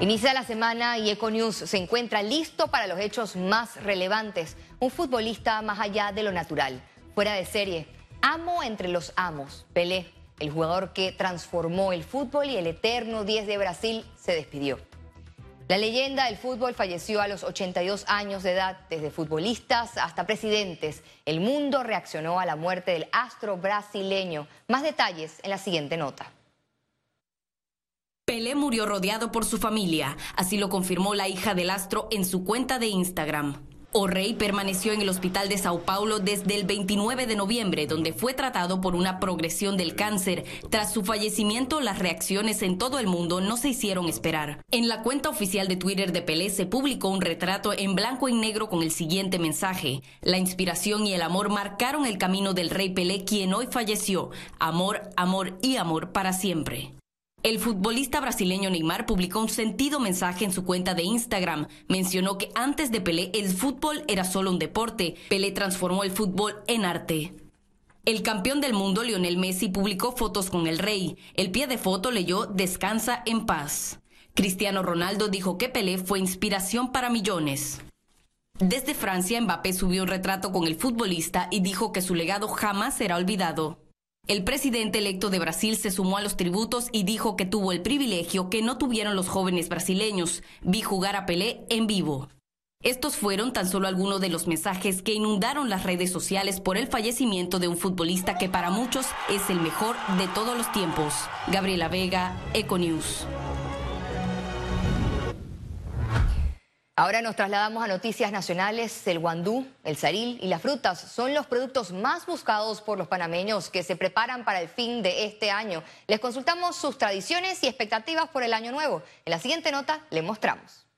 Inicia la semana y Econews se encuentra listo para los hechos más relevantes. Un futbolista más allá de lo natural, fuera de serie, amo entre los amos, Pelé, el jugador que transformó el fútbol y el eterno 10 de Brasil se despidió. La leyenda del fútbol falleció a los 82 años de edad, desde futbolistas hasta presidentes. El mundo reaccionó a la muerte del astro brasileño. Más detalles en la siguiente nota. Pelé murió rodeado por su familia, así lo confirmó la hija del astro en su cuenta de Instagram. O'Reilly permaneció en el hospital de Sao Paulo desde el 29 de noviembre, donde fue tratado por una progresión del cáncer. Tras su fallecimiento, las reacciones en todo el mundo no se hicieron esperar. En la cuenta oficial de Twitter de Pelé se publicó un retrato en blanco y negro con el siguiente mensaje. La inspiración y el amor marcaron el camino del rey Pelé, quien hoy falleció. Amor, amor y amor para siempre. El futbolista brasileño Neymar publicó un sentido mensaje en su cuenta de Instagram. Mencionó que antes de Pelé el fútbol era solo un deporte. Pelé transformó el fútbol en arte. El campeón del mundo Lionel Messi publicó fotos con el rey. El pie de foto leyó Descansa en paz. Cristiano Ronaldo dijo que Pelé fue inspiración para millones. Desde Francia, Mbappé subió un retrato con el futbolista y dijo que su legado jamás será olvidado. El presidente electo de Brasil se sumó a los tributos y dijo que tuvo el privilegio que no tuvieron los jóvenes brasileños. Vi jugar a Pelé en vivo. Estos fueron tan solo algunos de los mensajes que inundaron las redes sociales por el fallecimiento de un futbolista que para muchos es el mejor de todos los tiempos. Gabriela Vega, Econews. Ahora nos trasladamos a noticias nacionales. El guandú, el saril y las frutas son los productos más buscados por los panameños que se preparan para el fin de este año. Les consultamos sus tradiciones y expectativas por el año nuevo. En la siguiente nota les mostramos.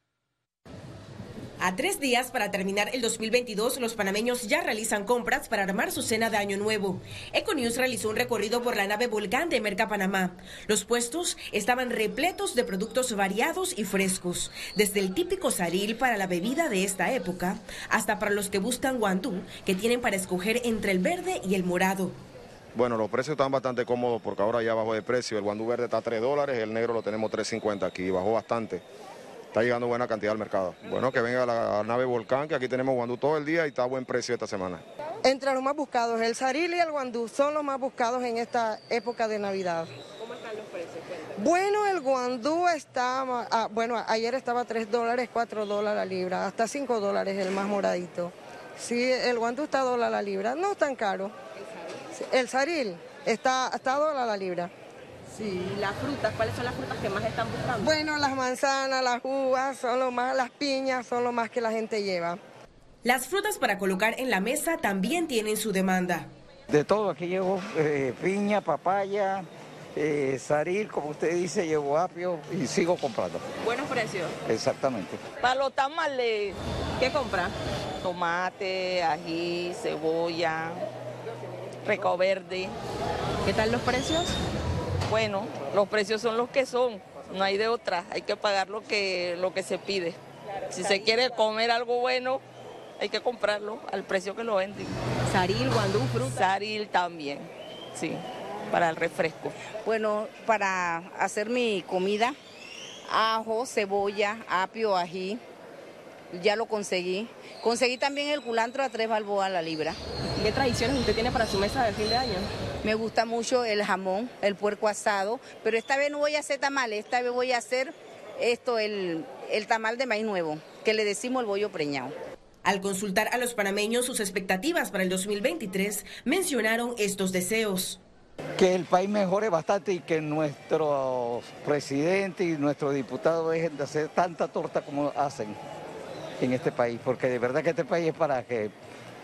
A tres días para terminar el 2022, los panameños ya realizan compras para armar su cena de Año Nuevo. Econews realizó un recorrido por la nave Volcán de Merca Panamá. Los puestos estaban repletos de productos variados y frescos, desde el típico saril para la bebida de esta época, hasta para los que buscan guandú, que tienen para escoger entre el verde y el morado. Bueno, los precios están bastante cómodos porque ahora ya bajó de precio. El guandú verde está a 3 dólares, el negro lo tenemos 3.50 aquí, bajó bastante está llegando buena cantidad al mercado. Bueno, que venga la nave Volcán, que aquí tenemos guandú todo el día y está a buen precio esta semana. Entre los más buscados, el saril y el guandú son los más buscados en esta época de Navidad. ¿Cómo están los precios? Bueno, el guandú está, ah, bueno, ayer estaba 3 dólares, 4 dólares la libra, hasta 5 dólares el más moradito. Sí, el guandú está a dólar la libra, no tan caro. ¿El saril? El saril está, está a dólar la libra. Sí, las frutas, ¿cuáles son las frutas que más están buscando? Bueno, las manzanas, las uvas, son lo más, las piñas son lo más que la gente lleva. Las frutas para colocar en la mesa también tienen su demanda. De todo, aquí llevo eh, piña, papaya, eh, saril, como usted dice, llevo apio y sigo comprando. ¿Buenos precios? Exactamente. Para los tamales. ¿Qué compra? Tomate, ají, cebolla, recao verde. ¿Qué tal los precios? Bueno, los precios son los que son, no hay de otra, hay que pagar lo que, lo que se pide. Si se quiere comer algo bueno, hay que comprarlo al precio que lo venden. Saril, guandú, fruta. Saril también, sí, para el refresco. Bueno, para hacer mi comida, ajo, cebolla, apio, ají, ya lo conseguí. Conseguí también el culantro a tres balboas a la libra. ¿Qué tradiciones usted tiene para su mesa de fin de año? Me gusta mucho el jamón, el puerco asado, pero esta vez no voy a hacer tamales, esta vez voy a hacer esto, el, el tamal de maíz nuevo, que le decimos el bollo preñado. Al consultar a los panameños sus expectativas para el 2023, mencionaron estos deseos. Que el país mejore bastante y que nuestro presidente y nuestros diputados dejen de hacer tanta torta como hacen en este país, porque de verdad que este país es para que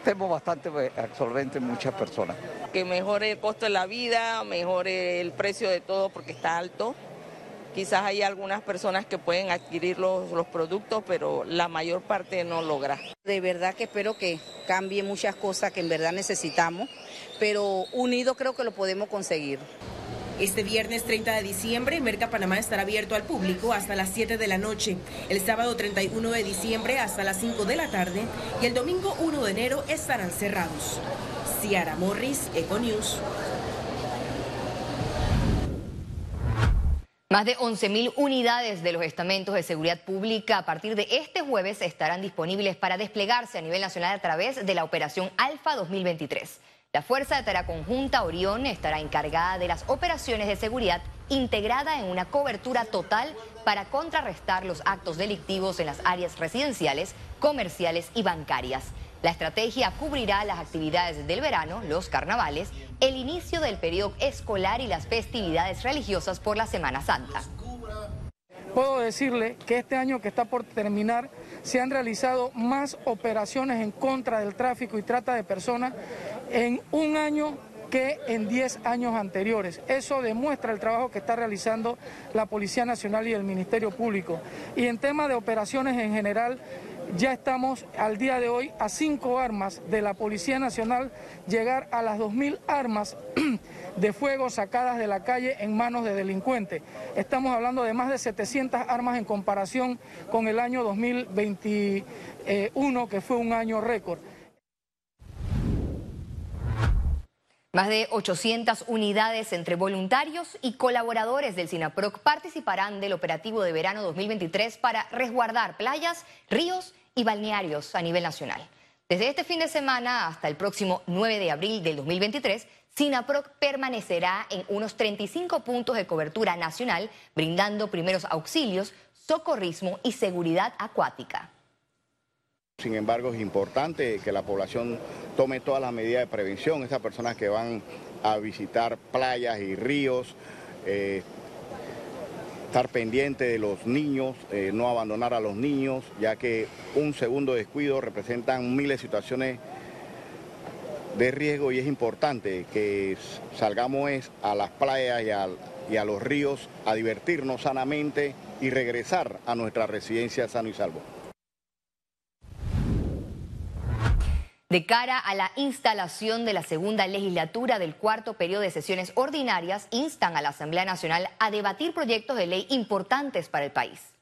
tenemos bastante pues, absorbente muchas personas. Que mejore el costo de la vida, mejore el precio de todo porque está alto. Quizás hay algunas personas que pueden adquirir los, los productos, pero la mayor parte no logra. De verdad que espero que cambie muchas cosas que en verdad necesitamos, pero unidos creo que lo podemos conseguir. Este viernes 30 de diciembre, Merca Panamá estará abierto al público hasta las 7 de la noche, el sábado 31 de diciembre hasta las 5 de la tarde y el domingo 1 de enero estarán cerrados. Ciara Morris, Econews. Más de 11.000 unidades de los estamentos de seguridad pública a partir de este jueves estarán disponibles para desplegarse a nivel nacional a través de la Operación Alfa 2023. La Fuerza de Tarea Conjunta Orión estará encargada de las operaciones de seguridad integrada en una cobertura total para contrarrestar los actos delictivos en las áreas residenciales, comerciales y bancarias. La estrategia cubrirá las actividades del verano, los carnavales, el inicio del periodo escolar y las festividades religiosas por la Semana Santa. Puedo decirle que este año que está por terminar se han realizado más operaciones en contra del tráfico y trata de personas en un año que en 10 años anteriores. Eso demuestra el trabajo que está realizando la Policía Nacional y el Ministerio Público. Y en tema de operaciones en general, ya estamos al día de hoy a cinco armas de la Policía Nacional, llegar a las 2.000 armas de fuego sacadas de la calle en manos de delincuentes. Estamos hablando de más de 700 armas en comparación con el año 2021, que fue un año récord. Más de 800 unidades entre voluntarios y colaboradores del SINAPROC participarán del operativo de verano 2023 para resguardar playas, ríos y balnearios a nivel nacional. Desde este fin de semana hasta el próximo 9 de abril del 2023, SINAPROC permanecerá en unos 35 puntos de cobertura nacional, brindando primeros auxilios, socorrismo y seguridad acuática. Sin embargo, es importante que la población tome todas las medidas de prevención. Esas personas que van a visitar playas y ríos, eh, estar pendiente de los niños, eh, no abandonar a los niños, ya que un segundo descuido representan miles de situaciones de riesgo y es importante que salgamos a las playas y a los ríos a divertirnos sanamente y regresar a nuestra residencia sano y salvo. De cara a la instalación de la segunda legislatura del cuarto periodo de sesiones ordinarias, instan a la Asamblea Nacional a debatir proyectos de ley importantes para el país.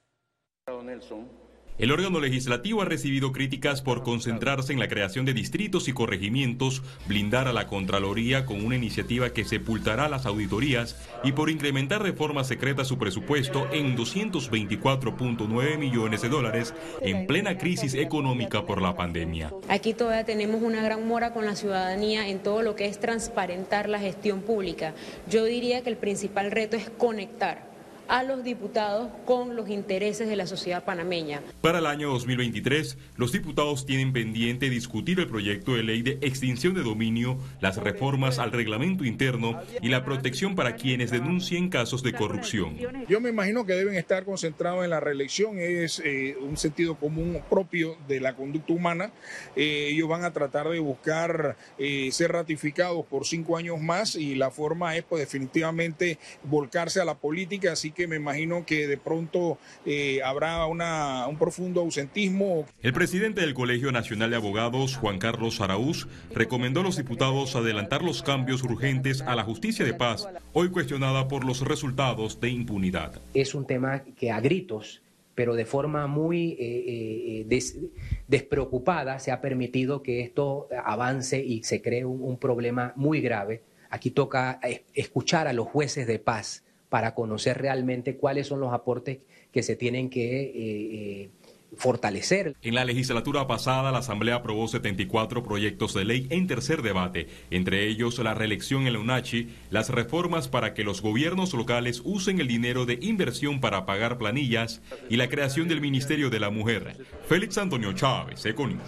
El órgano legislativo ha recibido críticas por concentrarse en la creación de distritos y corregimientos, blindar a la Contraloría con una iniciativa que sepultará las auditorías y por incrementar de forma secreta su presupuesto en 224.9 millones de dólares en plena crisis económica por la pandemia. Aquí todavía tenemos una gran mora con la ciudadanía en todo lo que es transparentar la gestión pública. Yo diría que el principal reto es conectar a los diputados con los intereses de la sociedad panameña. Para el año 2023, los diputados tienen pendiente discutir el proyecto de ley de extinción de dominio, las reformas al reglamento interno y la protección para quienes denuncien casos de corrupción. Yo me imagino que deben estar concentrados en la reelección, es eh, un sentido común propio de la conducta humana. Eh, ellos van a tratar de buscar eh, ser ratificados por cinco años más y la forma es pues definitivamente volcarse a la política, así que me imagino que de pronto eh, habrá una, un profundo ausentismo. El presidente del Colegio Nacional de Abogados, Juan Carlos Araúz, recomendó a los diputados adelantar los cambios urgentes a la justicia de paz, hoy cuestionada por los resultados de impunidad. Es un tema que a gritos pero de forma muy eh, eh, despreocupada se ha permitido que esto avance y se cree un problema muy grave. Aquí toca escuchar a los jueces de paz para conocer realmente cuáles son los aportes que se tienen que eh, eh, fortalecer. En la legislatura pasada, la Asamblea aprobó 74 proyectos de ley en tercer debate, entre ellos la reelección en la UNACHI, las reformas para que los gobiernos locales usen el dinero de inversión para pagar planillas y la creación del Ministerio de la Mujer. Félix Antonio Chávez, Econius.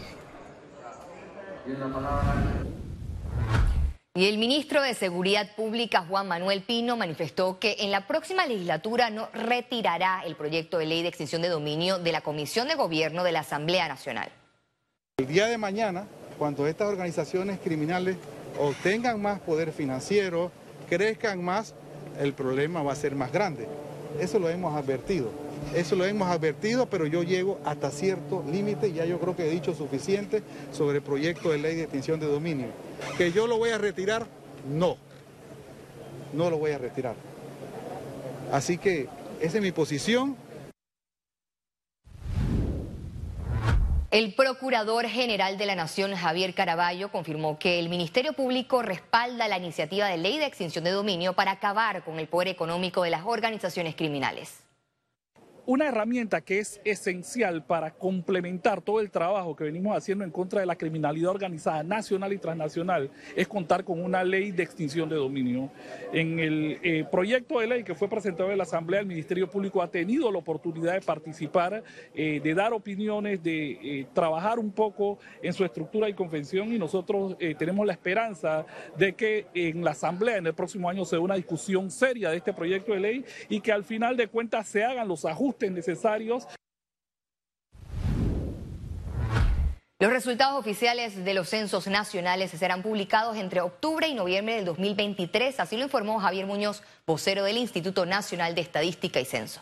Y el ministro de Seguridad Pública, Juan Manuel Pino, manifestó que en la próxima legislatura no retirará el proyecto de ley de extinción de dominio de la Comisión de Gobierno de la Asamblea Nacional. El día de mañana, cuando estas organizaciones criminales obtengan más poder financiero, crezcan más, el problema va a ser más grande. Eso lo hemos advertido. Eso lo hemos advertido, pero yo llego hasta cierto límite, ya yo creo que he dicho suficiente sobre el proyecto de ley de extinción de dominio. ¿Que yo lo voy a retirar? No, no lo voy a retirar. Así que esa es mi posición. El Procurador General de la Nación, Javier Caraballo, confirmó que el Ministerio Público respalda la iniciativa de ley de extinción de dominio para acabar con el poder económico de las organizaciones criminales. Una herramienta que es esencial para complementar todo el trabajo que venimos haciendo en contra de la criminalidad organizada nacional y transnacional es contar con una ley de extinción de dominio. En el eh, proyecto de ley que fue presentado en la Asamblea, el Ministerio Público ha tenido la oportunidad de participar, eh, de dar opiniones, de eh, trabajar un poco en su estructura y convención y nosotros tenemos la esperanza de que en la Asamblea en el próximo año se dé una discusión seria de este proyecto de ley y que al final de cuentas se hagan los ajustes necesarios. Los resultados oficiales de los censos nacionales serán publicados entre octubre y noviembre del 2023, así lo informó Javier Muñoz, vocero del Instituto Nacional de Estadística y Censo.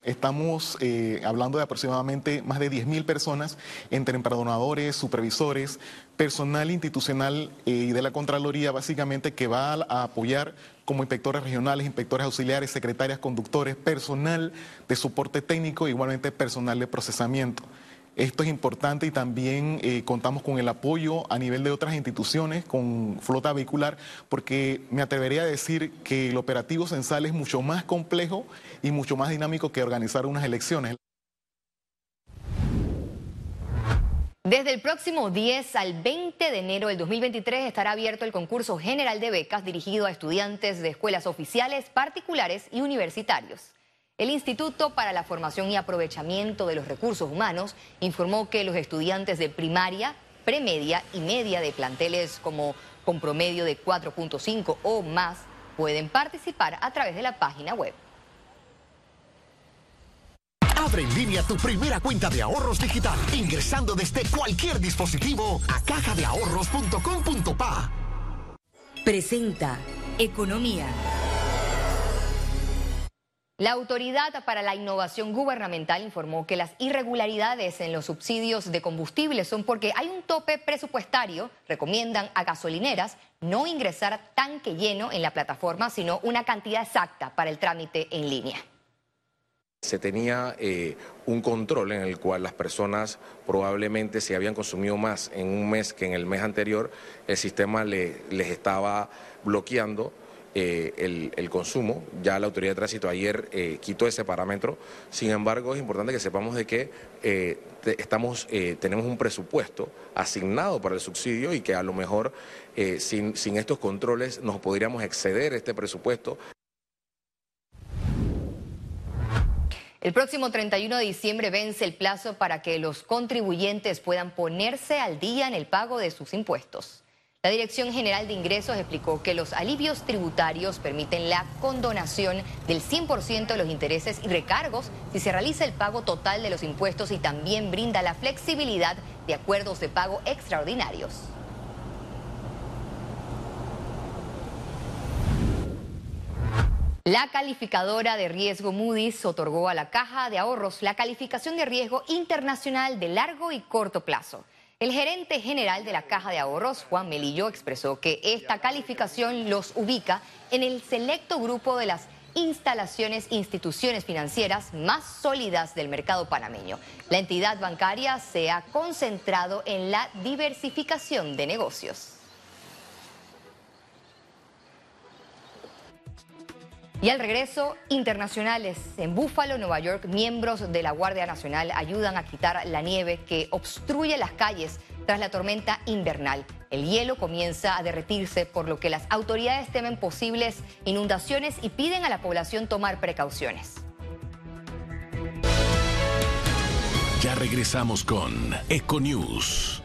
Estamos eh, hablando de aproximadamente más de 10.000 personas entre empadronadores, supervisores, personal institucional eh, y de la Contraloría, básicamente que va a apoyar como inspectores regionales, inspectores auxiliares, secretarias, conductores, personal de soporte técnico, igualmente personal de procesamiento. Esto es importante y también eh, contamos con el apoyo a nivel de otras instituciones, con flota vehicular, porque me atrevería a decir que el operativo censal es mucho más complejo y mucho más dinámico que organizar unas elecciones. Desde el próximo 10 al 20 de enero del 2023 estará abierto el concurso general de becas dirigido a estudiantes de escuelas oficiales, particulares y universitarios. El Instituto para la Formación y Aprovechamiento de los Recursos Humanos informó que los estudiantes de primaria, premedia y media de planteles como con promedio de 4.5 o más pueden participar a través de la página web. Abre en línea tu primera cuenta de ahorros digital ingresando desde cualquier dispositivo a cajadeahorros.com.pa. Presenta Economía. La Autoridad para la Innovación Gubernamental informó que las irregularidades en los subsidios de combustible son porque hay un tope presupuestario. Recomiendan a gasolineras no ingresar tanque lleno en la plataforma, sino una cantidad exacta para el trámite en línea. Se tenía eh, un control en el cual las personas probablemente si habían consumido más en un mes que en el mes anterior, el sistema les estaba bloqueando eh, el, consumo. Ya la autoridad de tránsito ayer eh, quitó ese parámetro. Sin embargo, es importante que sepamos de que tenemos un presupuesto asignado para el subsidio y que a lo mejor sin, sin estos controles nos podríamos exceder este presupuesto. El próximo 31 de diciembre vence el plazo para que los contribuyentes puedan ponerse al día en el pago de sus impuestos. La Dirección General de Ingresos explicó que los alivios tributarios permiten la condonación del 100% de los intereses y recargos si se realiza el pago total de los impuestos y también brinda la flexibilidad de acuerdos de pago extraordinarios. La calificadora de riesgo Moody's otorgó a la Caja de Ahorros la calificación de riesgo internacional de largo y corto plazo. El gerente general de la Caja de Ahorros, Juan Melillo, expresó que esta calificación los ubica en el selecto grupo de las instalaciones instituciones financieras más sólidas del mercado panameño. La entidad bancaria se ha concentrado en la diversificación de negocios. Y al regreso, internacionales. En Búfalo, Nueva York, miembros de la Guardia Nacional ayudan a quitar la nieve que obstruye las calles tras la tormenta invernal. El hielo comienza a derretirse, por lo que las autoridades temen posibles inundaciones y piden a la población tomar precauciones. Ya regresamos con Econews.